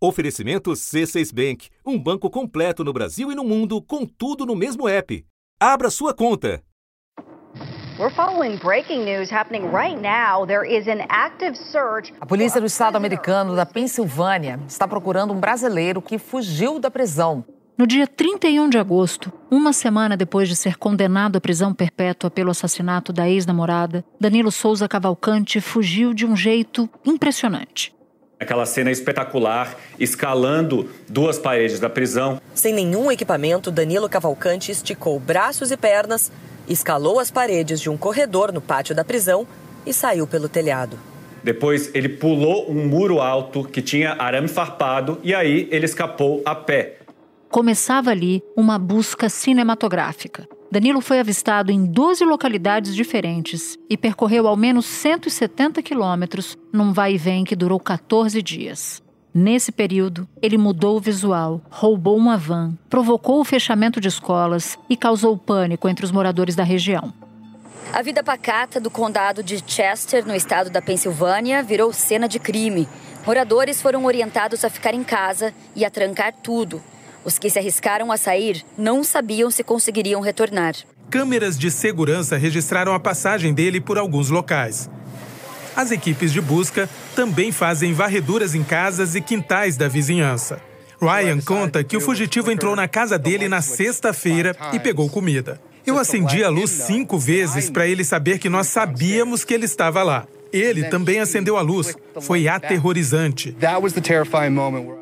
Oferecimento C6 Bank, um banco completo no Brasil e no mundo, com tudo no mesmo app. Abra sua conta. We're following breaking news happening right now. There is an active search. A polícia do estado americano da Pensilvânia está procurando um brasileiro que fugiu da prisão. No dia 31 de agosto, uma semana depois de ser condenado à prisão perpétua pelo assassinato da ex-namorada, Danilo Souza Cavalcante fugiu de um jeito impressionante. Aquela cena espetacular, escalando duas paredes da prisão. Sem nenhum equipamento, Danilo Cavalcante esticou braços e pernas, escalou as paredes de um corredor no pátio da prisão e saiu pelo telhado. Depois ele pulou um muro alto que tinha arame farpado e aí ele escapou a pé. Começava ali uma busca cinematográfica. Danilo foi avistado em 12 localidades diferentes e percorreu ao menos 170 quilômetros num vai e vem que durou 14 dias. Nesse período, ele mudou o visual, roubou uma van, provocou o fechamento de escolas e causou pânico entre os moradores da região. A vida pacata do condado de Chester, no estado da Pensilvânia, virou cena de crime. Moradores foram orientados a ficar em casa e a trancar tudo. Os que se arriscaram a sair não sabiam se conseguiriam retornar. Câmeras de segurança registraram a passagem dele por alguns locais. As equipes de busca também fazem varreduras em casas e quintais da vizinhança. Ryan conta que o fugitivo entrou na casa dele na sexta-feira e pegou comida. Eu acendi a luz cinco vezes para ele saber que nós sabíamos que ele estava lá. Ele também acendeu a luz. Foi aterrorizante.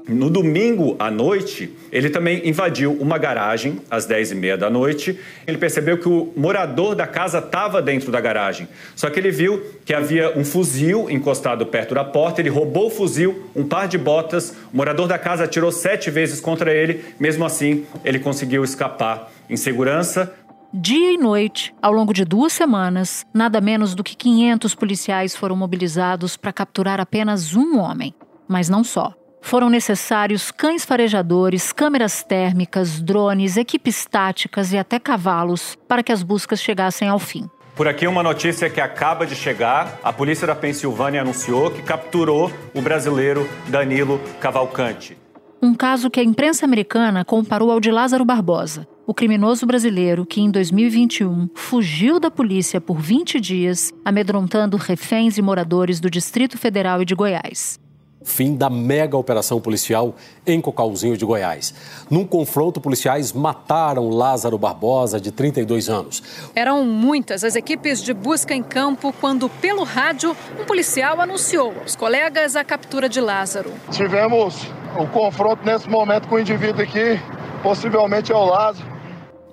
No domingo à noite, ele também invadiu uma garagem às 10h30 da noite. Ele percebeu que o morador da casa estava dentro da garagem. Só que ele viu que havia um fuzil encostado perto da porta. Ele roubou o fuzil, um par de botas. O morador da casa atirou sete vezes contra ele. Mesmo assim, ele conseguiu escapar em segurança. Dia e noite, ao longo de duas semanas, nada menos do que 500 policiais foram mobilizados para capturar apenas um homem. Mas não só. Foram necessários cães farejadores, câmeras térmicas, drones, equipes táticas e até cavalos para que as buscas chegassem ao fim. Por aqui uma notícia que acaba de chegar. A polícia da Pensilvânia anunciou que capturou o brasileiro Danilo Cavalcante. Um caso que a imprensa americana comparou ao de Lázaro Barbosa, o criminoso brasileiro que, em 2021, fugiu da polícia por 20 dias, amedrontando reféns e moradores do Distrito Federal e de Goiás. Fim da mega operação policial em Cocalzinho de Goiás. Num confronto, policiais mataram Lázaro Barbosa, de 32 anos. Eram muitas as equipes de busca em campo quando, pelo rádio, um policial anunciou aos colegas a captura de Lázaro. Tivemos o confronto nesse momento com o indivíduo aqui, possivelmente é o Lázaro.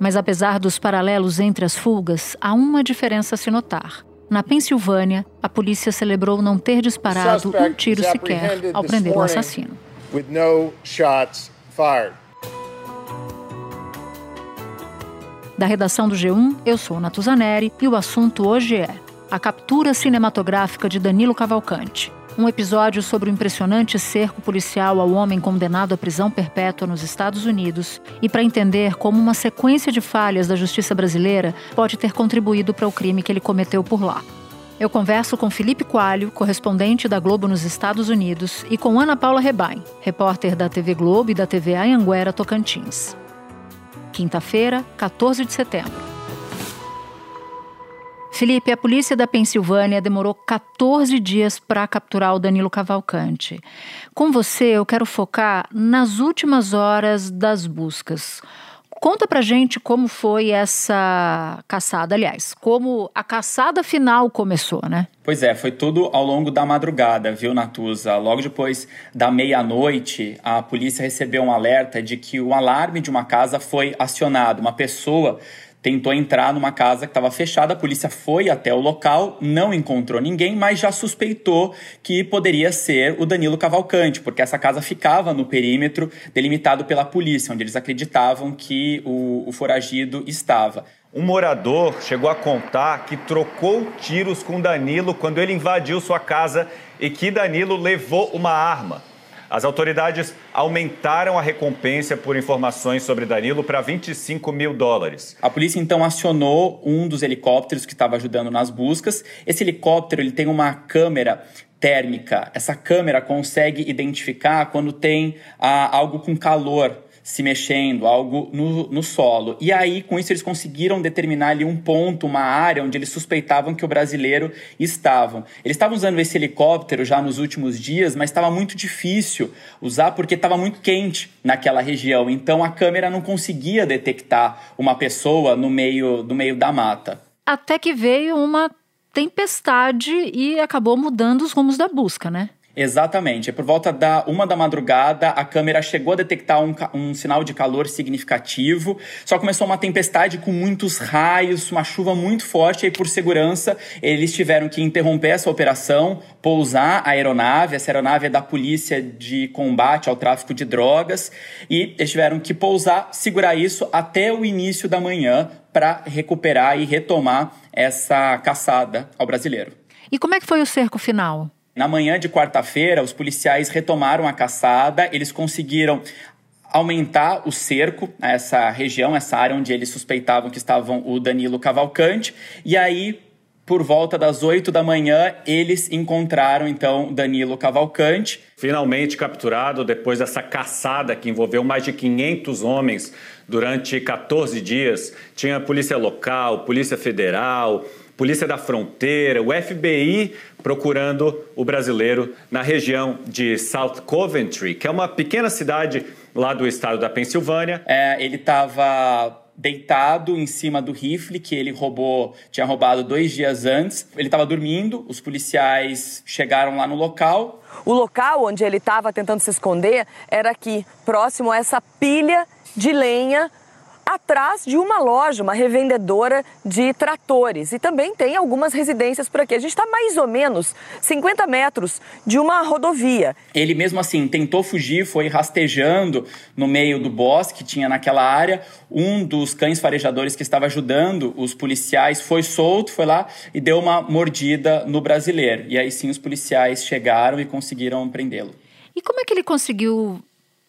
Mas apesar dos paralelos entre as fugas, há uma diferença a se notar. Na Pensilvânia, a polícia celebrou não ter disparado um tiro sequer ao prender o assassino. Da redação do G1, eu sou Natuzaneri e o assunto hoje é a captura cinematográfica de Danilo Cavalcante um episódio sobre o impressionante cerco policial ao homem condenado à prisão perpétua nos Estados Unidos e para entender como uma sequência de falhas da justiça brasileira pode ter contribuído para o crime que ele cometeu por lá. Eu converso com Felipe Coalho, correspondente da Globo nos Estados Unidos, e com Ana Paula Rebain, repórter da TV Globo e da TV Anhanguera Tocantins. Quinta-feira, 14 de setembro. Felipe, a polícia da Pensilvânia demorou 14 dias para capturar o Danilo Cavalcante. Com você, eu quero focar nas últimas horas das buscas. Conta pra gente como foi essa caçada, aliás, como a caçada final começou, né? Pois é, foi tudo ao longo da madrugada, viu, Natuza? Logo depois da meia-noite, a polícia recebeu um alerta de que o alarme de uma casa foi acionado. Uma pessoa tentou entrar numa casa que estava fechada, a polícia foi até o local, não encontrou ninguém, mas já suspeitou que poderia ser o Danilo Cavalcante, porque essa casa ficava no perímetro delimitado pela polícia, onde eles acreditavam que o, o foragido estava. Um morador chegou a contar que trocou tiros com Danilo quando ele invadiu sua casa e que Danilo levou uma arma. As autoridades aumentaram a recompensa por informações sobre Danilo para 25 mil dólares. A polícia então acionou um dos helicópteros que estava ajudando nas buscas. Esse helicóptero ele tem uma câmera térmica. Essa câmera consegue identificar quando tem ah, algo com calor se mexendo, algo no, no solo. E aí, com isso, eles conseguiram determinar ali um ponto, uma área onde eles suspeitavam que o brasileiro estava. Eles estavam usando esse helicóptero já nos últimos dias, mas estava muito difícil usar porque estava muito quente naquela região. Então a câmera não conseguia detectar uma pessoa no meio, no meio da mata. Até que veio uma tempestade e acabou mudando os rumos da busca, né? Exatamente. É por volta da uma da madrugada, a câmera chegou a detectar um, um, sinal de calor significativo. Só começou uma tempestade com muitos raios, uma chuva muito forte. E por segurança, eles tiveram que interromper essa operação, pousar a aeronave. Essa aeronave é da Polícia de Combate ao Tráfico de Drogas. E eles tiveram que pousar, segurar isso até o início da manhã para recuperar e retomar essa caçada ao brasileiro. E como é que foi o cerco final? Na manhã de quarta-feira, os policiais retomaram a caçada, eles conseguiram aumentar o cerco a essa região, essa área onde eles suspeitavam que estavam o Danilo Cavalcante, e aí por volta das 8 da manhã, eles encontraram então Danilo Cavalcante. Finalmente capturado depois dessa caçada que envolveu mais de 500 homens durante 14 dias. Tinha polícia local, polícia federal, Polícia da Fronteira, o FBI procurando o brasileiro na região de South Coventry, que é uma pequena cidade lá do estado da Pensilvânia. É, ele estava deitado em cima do rifle que ele roubou, tinha roubado dois dias antes. Ele estava dormindo, os policiais chegaram lá no local. O local onde ele estava tentando se esconder era aqui, próximo a essa pilha de lenha atrás de uma loja, uma revendedora de tratores. E também tem algumas residências por aqui. A gente está mais ou menos 50 metros de uma rodovia. Ele mesmo assim tentou fugir, foi rastejando no meio do bosque que tinha naquela área. Um dos cães farejadores que estava ajudando os policiais foi solto, foi lá e deu uma mordida no brasileiro. E aí sim os policiais chegaram e conseguiram prendê-lo. E como é que ele conseguiu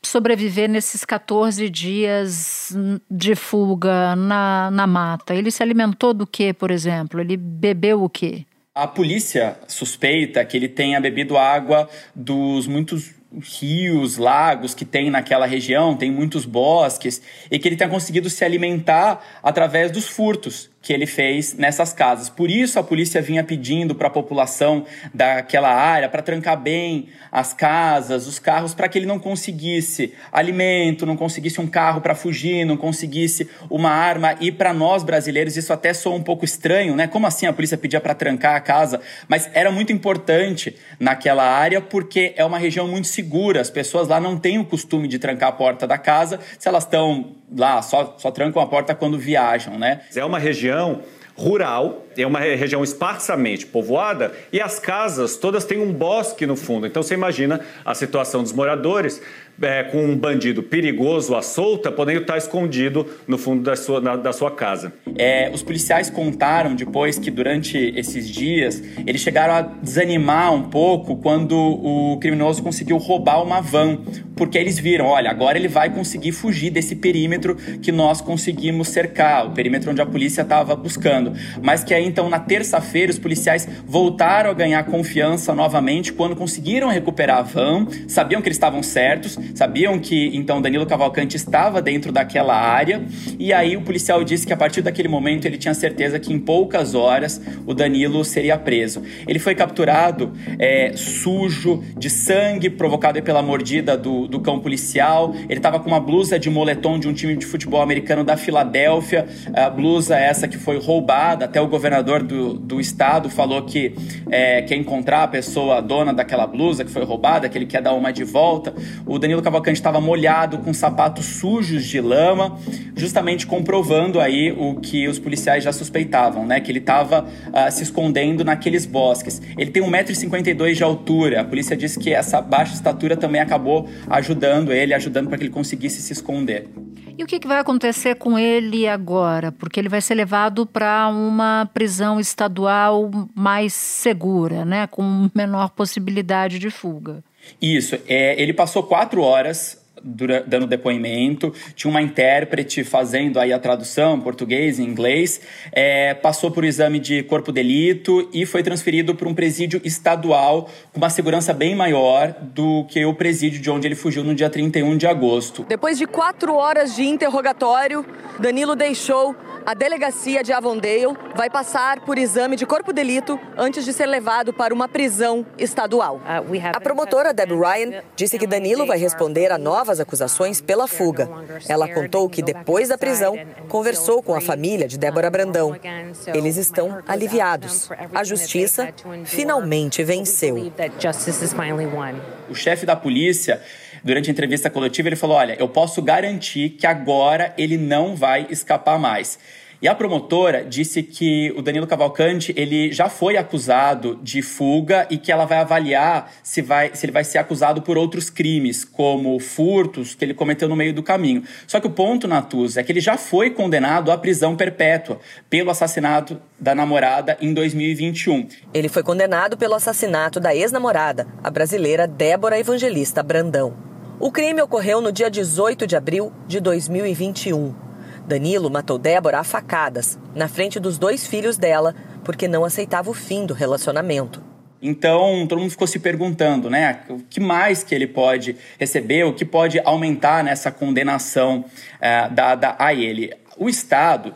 sobreviver nesses 14 dias de fuga na, na mata? Ele se alimentou do que, por exemplo? Ele bebeu o que? A polícia suspeita que ele tenha bebido água dos muitos rios, lagos que tem naquela região, tem muitos bosques, e que ele tenha conseguido se alimentar através dos furtos que ele fez nessas casas. Por isso a polícia vinha pedindo para a população daquela área para trancar bem as casas, os carros, para que ele não conseguisse alimento, não conseguisse um carro para fugir, não conseguisse uma arma. E para nós brasileiros isso até soa um pouco estranho, né? Como assim a polícia pedia para trancar a casa? Mas era muito importante naquela área porque é uma região muito segura. As pessoas lá não têm o costume de trancar a porta da casa se elas estão lá, só, só trancam a porta quando viajam, né? É uma região rural, é uma região esparsamente povoada e as casas todas têm um bosque no fundo. Então você imagina a situação dos moradores é, com um bandido perigoso à solta, podendo estar escondido no fundo da sua, na, da sua casa. É, os policiais contaram depois que durante esses dias eles chegaram a desanimar um pouco quando o criminoso conseguiu roubar uma van, porque eles viram, olha, agora ele vai conseguir fugir desse perímetro que nós conseguimos cercar, o perímetro onde a polícia estava buscando. Mas que aí então na terça-feira os policiais voltaram a ganhar confiança novamente quando conseguiram recuperar a van, sabiam que eles estavam certos sabiam que então Danilo Cavalcante estava dentro daquela área e aí o policial disse que a partir daquele momento ele tinha certeza que em poucas horas o Danilo seria preso. Ele foi capturado é, sujo, de sangue, provocado pela mordida do, do cão policial. Ele estava com uma blusa de moletom de um time de futebol americano da Filadélfia, a blusa essa que foi roubada. Até o governador do, do estado falou que é, quer encontrar a pessoa dona daquela blusa que foi roubada, que ele quer dar uma de volta. O Danilo Cavalcante estava molhado com sapatos sujos de lama, justamente comprovando aí o que os policiais já suspeitavam, né? Que ele estava uh, ah, se escondendo naqueles bosques. Ele tem 1,52m de altura. A polícia disse que essa baixa estatura também acabou ajudando ele, ajudando para que ele conseguisse se esconder. E o que, que vai acontecer com ele agora? Porque ele vai ser levado para uma prisão estadual mais segura, né? Com menor possibilidade de fuga. Isso. É, ele passou quatro horas dando depoimento, tinha uma intérprete fazendo aí a tradução português e inglês, é, passou por um exame de corpo de delito e foi transferido para um presídio estadual com uma segurança bem maior do que o presídio de onde ele fugiu no dia 31 de agosto. Depois de quatro horas de interrogatório, Danilo deixou a delegacia de Avondale vai passar por exame de corpo de delito antes de ser levado para uma prisão estadual. Uh, a promotora Deb Ryan disse que Danilo vai responder a novas acusações pela fuga. Ela contou que depois da prisão conversou com a família de Débora Brandão. Eles estão aliviados. A justiça finalmente venceu. O chefe da polícia durante a entrevista coletiva, ele falou: Olha, eu posso garantir que agora ele não vai escapar mais. E a promotora disse que o Danilo Cavalcante ele já foi acusado de fuga e que ela vai avaliar se, vai, se ele vai ser acusado por outros crimes, como furtos que ele cometeu no meio do caminho. Só que o ponto, Natuz, é que ele já foi condenado à prisão perpétua pelo assassinato da namorada em 2021. Ele foi condenado pelo assassinato da ex-namorada, a brasileira Débora Evangelista Brandão. O crime ocorreu no dia 18 de abril de 2021. Danilo matou Débora a facadas, na frente dos dois filhos dela, porque não aceitava o fim do relacionamento. Então, todo mundo ficou se perguntando, né? O que mais que ele pode receber, o que pode aumentar nessa condenação uh, dada a ele. O Estado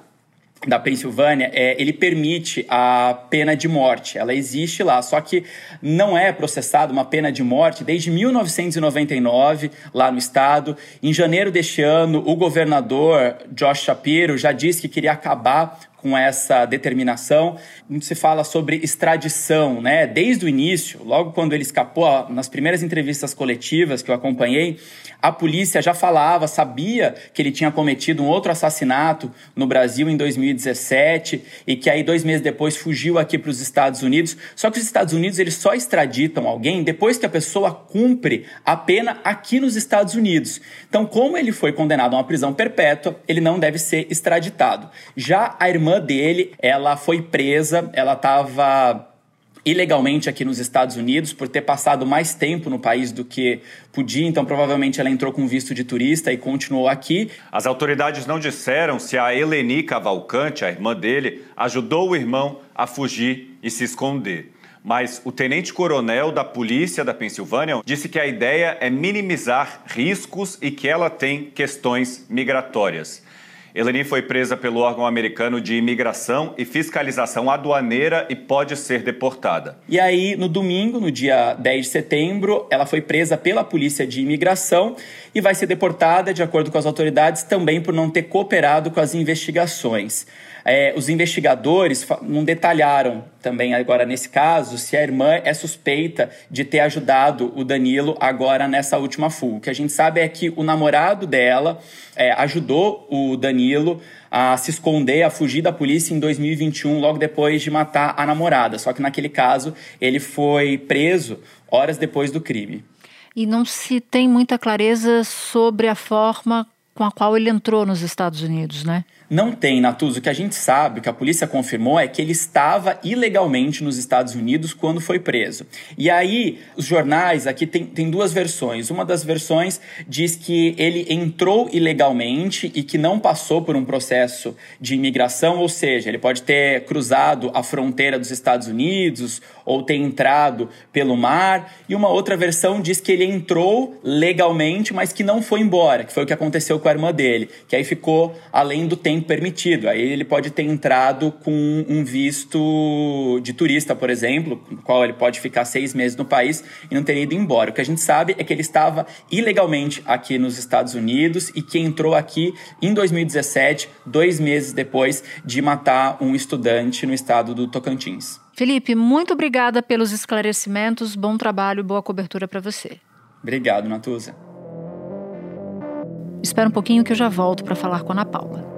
da Pensilvânia, é, ele permite a pena de morte. Ela existe lá, só que não é processada uma pena de morte desde 1999 lá no estado. Em janeiro deste ano, o governador Josh Shapiro já disse que queria acabar com essa determinação. Muito se fala sobre extradição, né? Desde o início, logo quando ele escapou, nas primeiras entrevistas coletivas que eu acompanhei, a polícia já falava, sabia que ele tinha cometido um outro assassinato no Brasil em 2017 e que aí dois meses depois fugiu aqui para os Estados Unidos. Só que os Estados Unidos eles só extraditam alguém depois que a pessoa cumpre a pena aqui nos Estados Unidos. Então, como ele foi condenado a uma prisão perpétua, ele não deve ser extraditado. Já a irmã dele, ela foi presa, ela estava ilegalmente aqui nos Estados Unidos por ter passado mais tempo no país do que podia, então provavelmente ela entrou com visto de turista e continuou aqui. As autoridades não disseram se a Eleni Cavalcante, a irmã dele, ajudou o irmão a fugir e se esconder. Mas o tenente-coronel da polícia da Pensilvânia disse que a ideia é minimizar riscos e que ela tem questões migratórias. Eleni foi presa pelo órgão americano de imigração e fiscalização aduaneira e pode ser deportada. E aí, no domingo, no dia 10 de setembro, ela foi presa pela polícia de imigração e vai ser deportada, de acordo com as autoridades, também por não ter cooperado com as investigações. É, os investigadores não detalharam também agora nesse caso se a irmã é suspeita de ter ajudado o Danilo agora nessa última fuga. O que a gente sabe é que o namorado dela é, ajudou o Danilo a se esconder, a fugir da polícia em 2021, logo depois de matar a namorada. Só que naquele caso ele foi preso horas depois do crime. E não se tem muita clareza sobre a forma com a qual ele entrou nos Estados Unidos, né? Não tem, Natuzo. O que a gente sabe, o que a polícia confirmou, é que ele estava ilegalmente nos Estados Unidos quando foi preso. E aí, os jornais aqui tem, tem duas versões. Uma das versões diz que ele entrou ilegalmente e que não passou por um processo de imigração, ou seja, ele pode ter cruzado a fronteira dos Estados Unidos ou ter entrado pelo mar. E uma outra versão diz que ele entrou legalmente, mas que não foi embora, que foi o que aconteceu com a irmã dele, que aí ficou além do tempo permitido. Aí ele pode ter entrado com um visto de turista, por exemplo, no qual ele pode ficar seis meses no país e não ter ido embora. O que a gente sabe é que ele estava ilegalmente aqui nos Estados Unidos e que entrou aqui em 2017, dois meses depois de matar um estudante no estado do Tocantins. Felipe, muito obrigada pelos esclarecimentos. Bom trabalho, boa cobertura para você. Obrigado, Natuza. Espera um pouquinho que eu já volto para falar com a Ana Paula.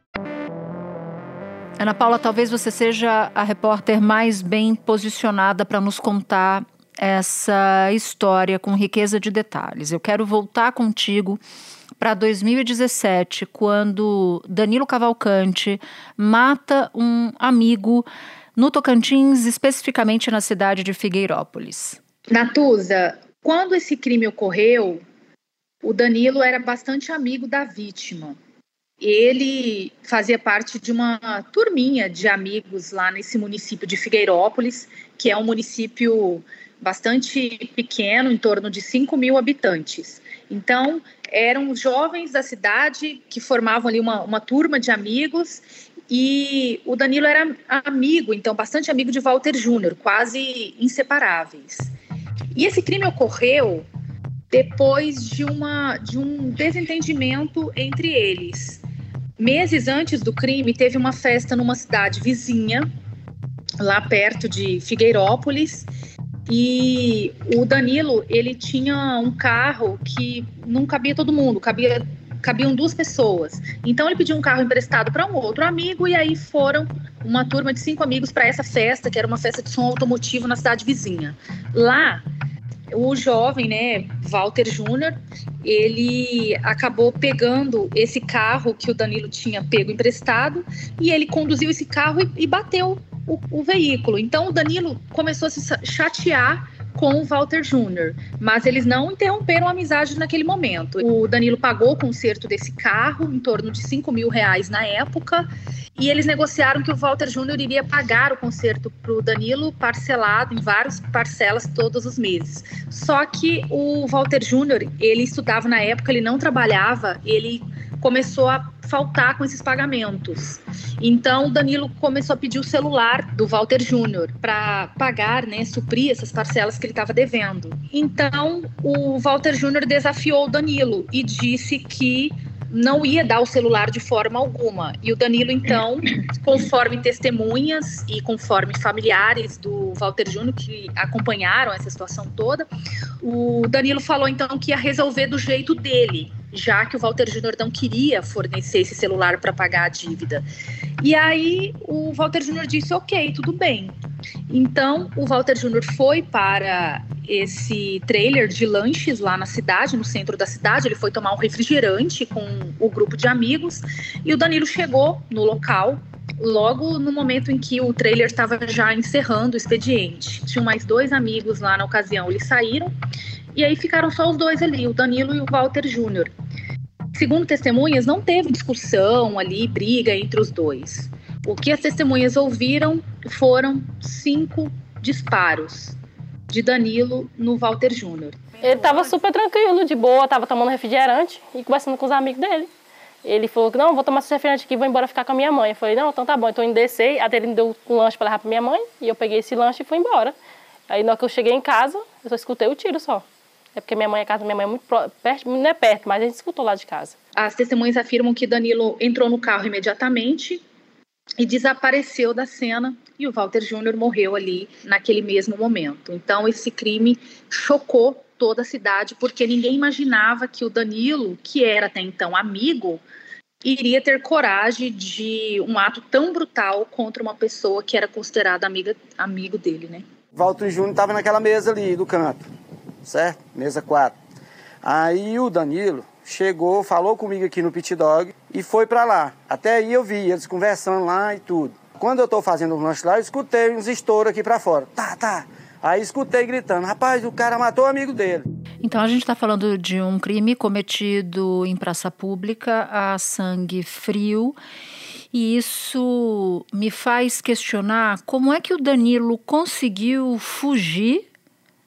Ana Paula, talvez você seja a repórter mais bem posicionada para nos contar essa história com riqueza de detalhes. Eu quero voltar contigo para 2017, quando Danilo Cavalcante mata um amigo no Tocantins, especificamente na cidade de Figueirópolis. Natuza, quando esse crime ocorreu, o Danilo era bastante amigo da vítima. Ele fazia parte de uma turminha de amigos lá nesse município de Figueirópolis, que é um município bastante pequeno, em torno de 5 mil habitantes. Então, eram jovens da cidade que formavam ali uma, uma turma de amigos e o Danilo era amigo, então bastante amigo de Walter Júnior, quase inseparáveis. E esse crime ocorreu depois de, uma, de um desentendimento entre eles. Meses antes do crime, teve uma festa numa cidade vizinha, lá perto de Figueirópolis, e o Danilo, ele tinha um carro que não cabia todo mundo, cabia cabiam duas pessoas. Então ele pediu um carro emprestado para um outro amigo e aí foram uma turma de cinco amigos para essa festa, que era uma festa de som automotivo na cidade vizinha. Lá, o jovem, né, Walter Júnior, ele acabou pegando esse carro que o Danilo tinha pego emprestado e ele conduziu esse carro e, e bateu o, o veículo. Então o Danilo começou a se chatear com o Walter Júnior, mas eles não interromperam a amizade naquele momento. O Danilo pagou o conserto desse carro, em torno de 5 mil reais na época, e eles negociaram que o Walter Júnior iria pagar o conserto para o Danilo parcelado em várias parcelas todos os meses. Só que o Walter Júnior, ele estudava na época, ele não trabalhava, ele começou a faltar com esses pagamentos. Então, o Danilo começou a pedir o celular do Walter Júnior para pagar, né, suprir essas parcelas que ele estava devendo. Então, o Walter Júnior desafiou o Danilo e disse que não ia dar o celular de forma alguma. E o Danilo, então, conforme testemunhas e conforme familiares do Walter Júnior que acompanharam essa situação toda, o Danilo falou então que ia resolver do jeito dele já que o Walter Júnior não queria fornecer esse celular para pagar a dívida. E aí o Walter Júnior disse: ok, tudo bem. Então o Walter Júnior foi para esse trailer de lanches lá na cidade, no centro da cidade. Ele foi tomar um refrigerante com o grupo de amigos e o Danilo chegou no local. Logo no momento em que o trailer estava já encerrando o expediente, tinham mais dois amigos lá na ocasião. Eles saíram e aí ficaram só os dois ali, o Danilo e o Walter Júnior. Segundo testemunhas, não teve discussão ali, briga entre os dois. O que as testemunhas ouviram foram cinco disparos de Danilo no Walter Júnior. Ele estava super tranquilo, de boa, estava tomando refrigerante e conversando com os amigos dele. Ele falou que não, vou tomar esse refrigerante aqui, vou embora ficar com a minha mãe. Eu falei, não, então tá bom, então indo descer. Até ele me deu um lanche para levar para minha mãe e eu peguei esse lanche e fui embora. Aí na hora que eu cheguei em casa, eu só escutei o tiro só. É porque minha mãe, a casa da minha mãe é muito perto, não é perto, mas a gente escutou lá de casa. As testemunhas afirmam que Danilo entrou no carro imediatamente e desapareceu da cena e o Walter Júnior morreu ali naquele mesmo momento. Então esse crime chocou toda a cidade porque ninguém imaginava que o Danilo, que era até então amigo, iria ter coragem de um ato tão brutal contra uma pessoa que era considerada amiga, amigo dele, né? Walter Júnior estava naquela mesa ali do canto certo? Mesa 4. Aí o Danilo chegou, falou comigo aqui no Pit Dog e foi para lá. Até aí eu vi eles conversando lá e tudo. Quando eu tô fazendo o lanche lá, eu escutei uns estouros aqui para fora. Tá, tá. Aí escutei gritando, rapaz, o cara matou o amigo dele. Então a gente está falando de um crime cometido em praça pública a sangue frio. E isso me faz questionar como é que o Danilo conseguiu fugir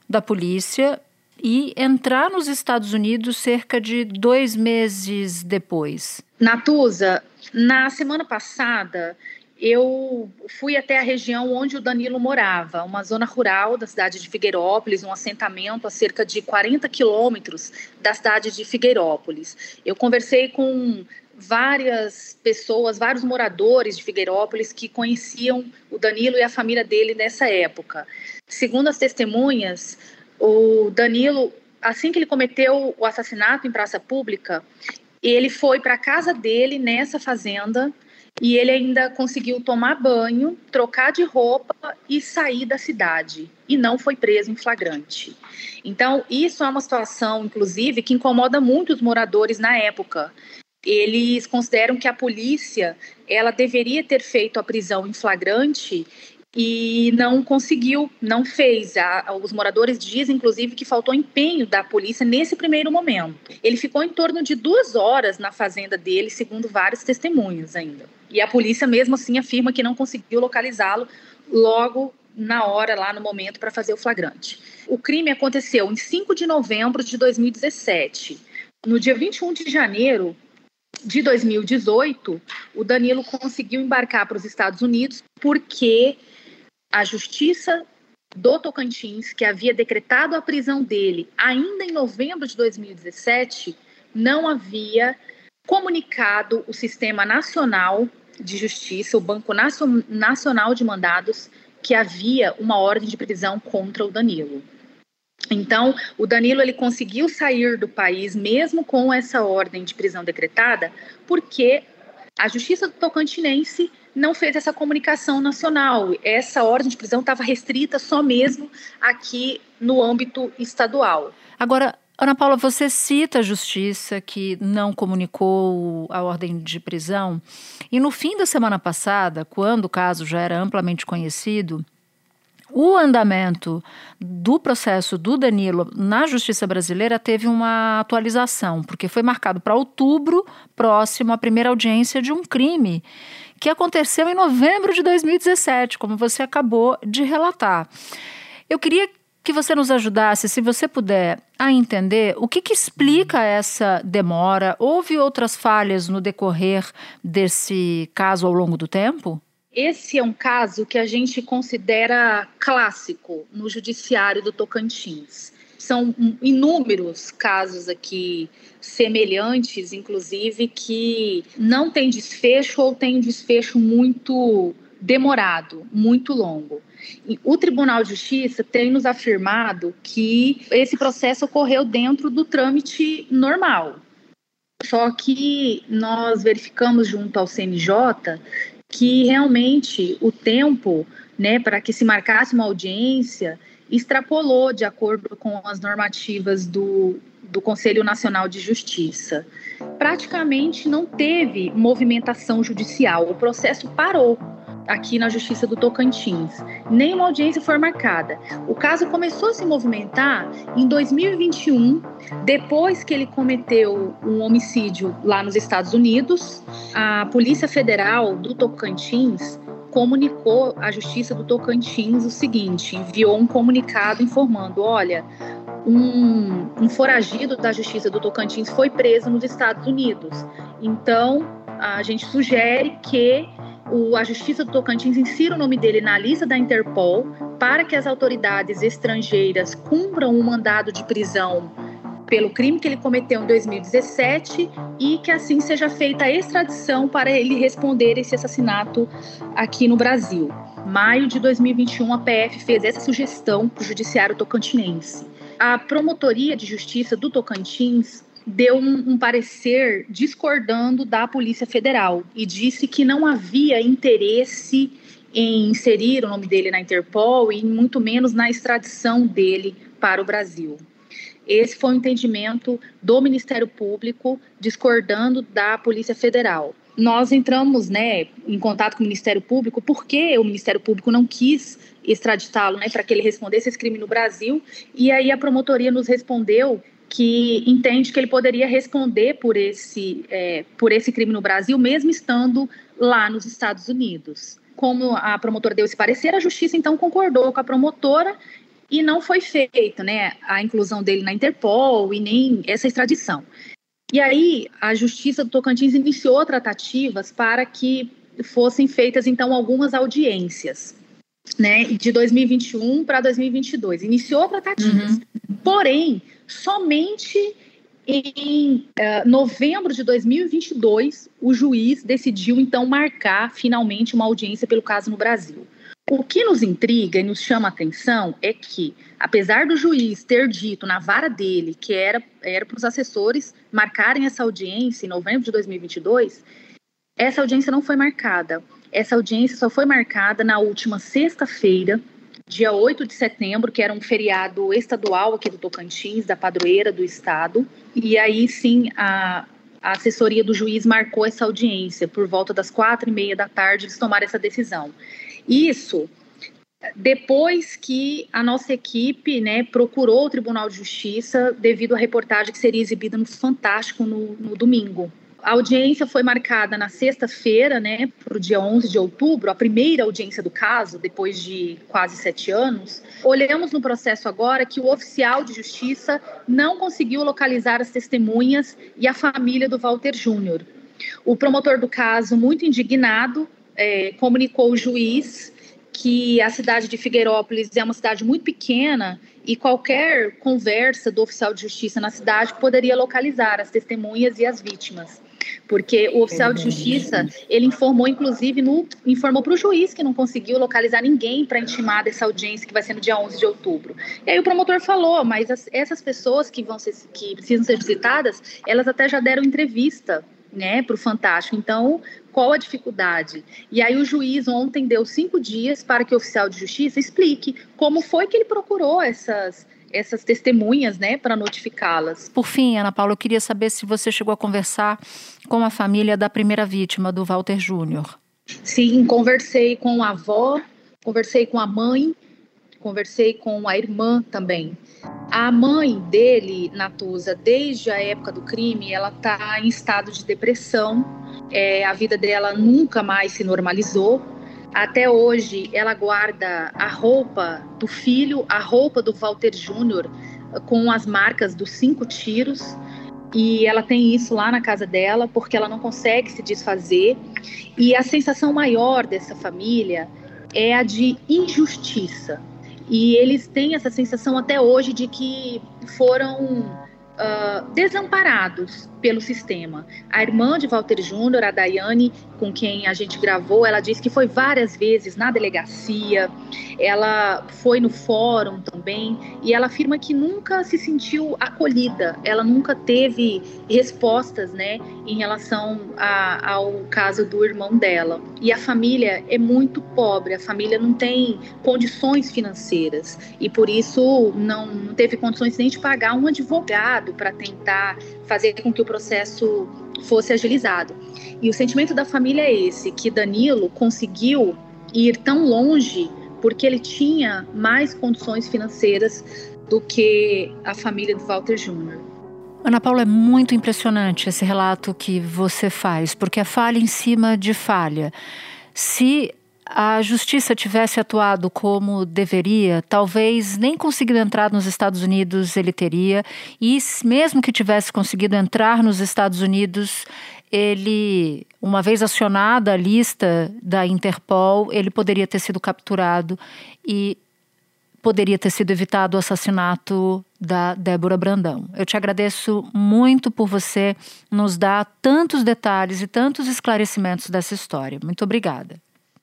da polícia e entrar nos Estados Unidos cerca de dois meses depois. Natuza, na semana passada eu fui até a região onde o Danilo morava, uma zona rural da cidade de Figueirópolis, um assentamento a cerca de 40 quilômetros da cidade de Figueirópolis. Eu conversei com várias pessoas, vários moradores de Figueirópolis que conheciam o Danilo e a família dele nessa época. Segundo as testemunhas, o Danilo, assim que ele cometeu o assassinato em praça pública, ele foi para a casa dele nessa fazenda e ele ainda conseguiu tomar banho, trocar de roupa e sair da cidade. E não foi preso em flagrante. Então, isso é uma situação, inclusive, que incomoda muito os moradores na época. Eles consideram que a polícia ela deveria ter feito a prisão em flagrante e não conseguiu, não fez. os moradores dizem, inclusive, que faltou empenho da polícia nesse primeiro momento. Ele ficou em torno de duas horas na fazenda dele, segundo vários testemunhos ainda. E a polícia, mesmo assim, afirma que não conseguiu localizá-lo logo na hora, lá no momento, para fazer o flagrante. O crime aconteceu em 5 de novembro de 2017. No dia 21 de janeiro, de 2018, o Danilo conseguiu embarcar para os Estados Unidos porque a Justiça do Tocantins, que havia decretado a prisão dele ainda em novembro de 2017, não havia comunicado o Sistema Nacional de Justiça, o Banco Nacional de Mandados, que havia uma ordem de prisão contra o Danilo. Então, o Danilo ele conseguiu sair do país mesmo com essa ordem de prisão decretada, porque a Justiça do Tocantinense não fez essa comunicação nacional. Essa ordem de prisão estava restrita só mesmo aqui no âmbito estadual. Agora, Ana Paula, você cita a justiça que não comunicou a ordem de prisão. E no fim da semana passada, quando o caso já era amplamente conhecido, o andamento do processo do Danilo na justiça brasileira teve uma atualização, porque foi marcado para outubro próximo a primeira audiência de um crime que aconteceu em novembro de 2017, como você acabou de relatar. Eu queria que você nos ajudasse, se você puder, a entender o que, que explica essa demora. Houve outras falhas no decorrer desse caso ao longo do tempo? Esse é um caso que a gente considera clássico no judiciário do Tocantins. São inúmeros casos aqui semelhantes, inclusive, que não tem desfecho ou tem desfecho muito demorado, muito longo. O Tribunal de Justiça tem nos afirmado que esse processo ocorreu dentro do trâmite normal. Só que nós verificamos junto ao CNJ que realmente o tempo, né, para que se marcasse uma audiência, extrapolou de acordo com as normativas do, do Conselho Nacional de Justiça. Praticamente não teve movimentação judicial, o processo parou aqui na Justiça do Tocantins. Nenhuma audiência foi marcada. O caso começou a se movimentar em 2021, depois que ele cometeu um homicídio lá nos Estados Unidos. A Polícia Federal do Tocantins comunicou à Justiça do Tocantins o seguinte: enviou um comunicado informando: olha, um, um foragido da Justiça do Tocantins foi preso nos Estados Unidos. Então, a gente sugere que o, a Justiça do Tocantins insira o nome dele na lista da Interpol para que as autoridades estrangeiras cumpram um mandado de prisão pelo crime que ele cometeu em 2017 e que assim seja feita a extradição para ele responder esse assassinato aqui no Brasil. Maio de 2021, a PF fez essa sugestão para o Judiciário Tocantinense. A Promotoria de Justiça do Tocantins deu um, um, parecer discordando da Polícia Federal e disse que não havia interesse em inserir o nome dele na Interpol e muito menos na extradição dele para o Brasil. Esse foi o entendimento do Ministério Público discordando da Polícia Federal. Nós entramos né, em contato com o Ministério Público porque o Ministério Público não quis extraditá-lo né, para que ele respondesse esse crime no Brasil. E aí a promotoria nos respondeu que entende que ele poderia responder por esse, é, por esse crime no Brasil, mesmo estando lá nos Estados Unidos. Como a promotora deu esse parecer, a justiça então concordou com a promotora e não foi feita né, a inclusão dele na Interpol e nem essa extradição. E aí a justiça do Tocantins iniciou tratativas para que fossem feitas então algumas audiências. Né, de 2021 para 2022. Iniciou tratativas. Uhum. Porém, Somente em uh, novembro de 2022, o juiz decidiu então marcar finalmente uma audiência pelo caso no Brasil. O que nos intriga e nos chama a atenção é que, apesar do juiz ter dito na vara dele que era, era para os assessores marcarem essa audiência em novembro de 2022, essa audiência não foi marcada. Essa audiência só foi marcada na última sexta-feira, dia 8 de setembro, que era um feriado estadual aqui do Tocantins, da padroeira do estado. E aí sim a, a assessoria do juiz marcou essa audiência por volta das quatro e meia da tarde, eles tomaram essa decisão. Isso depois que a nossa equipe né, procurou o Tribunal de Justiça devido à reportagem que seria exibida no Fantástico no, no domingo. A audiência foi marcada na sexta-feira, né, para o dia 11 de outubro, a primeira audiência do caso, depois de quase sete anos. Olhamos no processo agora que o oficial de justiça não conseguiu localizar as testemunhas e a família do Walter Júnior. O promotor do caso, muito indignado, é, comunicou o juiz que a cidade de Figueirópolis é uma cidade muito pequena e qualquer conversa do oficial de justiça na cidade poderia localizar as testemunhas e as vítimas porque o oficial de justiça ele informou inclusive no informou para o juiz que não conseguiu localizar ninguém para intimar dessa audiência que vai ser no dia 11 de outubro. E aí o promotor falou, mas as, essas pessoas que vão ser, que precisam ser visitadas, elas até já deram entrevista né, para o Fantástico. Então, qual a dificuldade? E aí o juiz ontem deu cinco dias para que o oficial de justiça explique como foi que ele procurou essas essas testemunhas, né, para notificá-las. Por fim, Ana Paula, eu queria saber se você chegou a conversar com a família da primeira vítima, do Walter Júnior. Sim, conversei com a avó, conversei com a mãe, conversei com a irmã também. A mãe dele, Natuza, desde a época do crime, ela está em estado de depressão. É, a vida dela nunca mais se normalizou. Até hoje, ela guarda a roupa do filho, a roupa do Walter Júnior, com as marcas dos cinco tiros. E ela tem isso lá na casa dela, porque ela não consegue se desfazer. E a sensação maior dessa família é a de injustiça. E eles têm essa sensação até hoje de que foram uh, desamparados pelo sistema. A irmã de Walter Júnior, a Daiane, com quem a gente gravou, ela disse que foi várias vezes na delegacia, ela foi no fórum também, e ela afirma que nunca se sentiu acolhida, ela nunca teve respostas, né, em relação a, ao caso do irmão dela. E a família é muito pobre, a família não tem condições financeiras, e por isso não, não teve condições nem de pagar um advogado para tentar fazer com que o processo fosse agilizado. E o sentimento da família é esse, que Danilo conseguiu ir tão longe porque ele tinha mais condições financeiras do que a família do Walter Júnior. Ana Paula, é muito impressionante esse relato que você faz, porque é falha em cima de falha. Se a justiça tivesse atuado como deveria, talvez nem conseguido entrar nos Estados Unidos ele teria, e mesmo que tivesse conseguido entrar nos Estados Unidos, ele, uma vez acionada a lista da Interpol, ele poderia ter sido capturado e poderia ter sido evitado o assassinato da Débora Brandão. Eu te agradeço muito por você nos dar tantos detalhes e tantos esclarecimentos dessa história. Muito obrigada.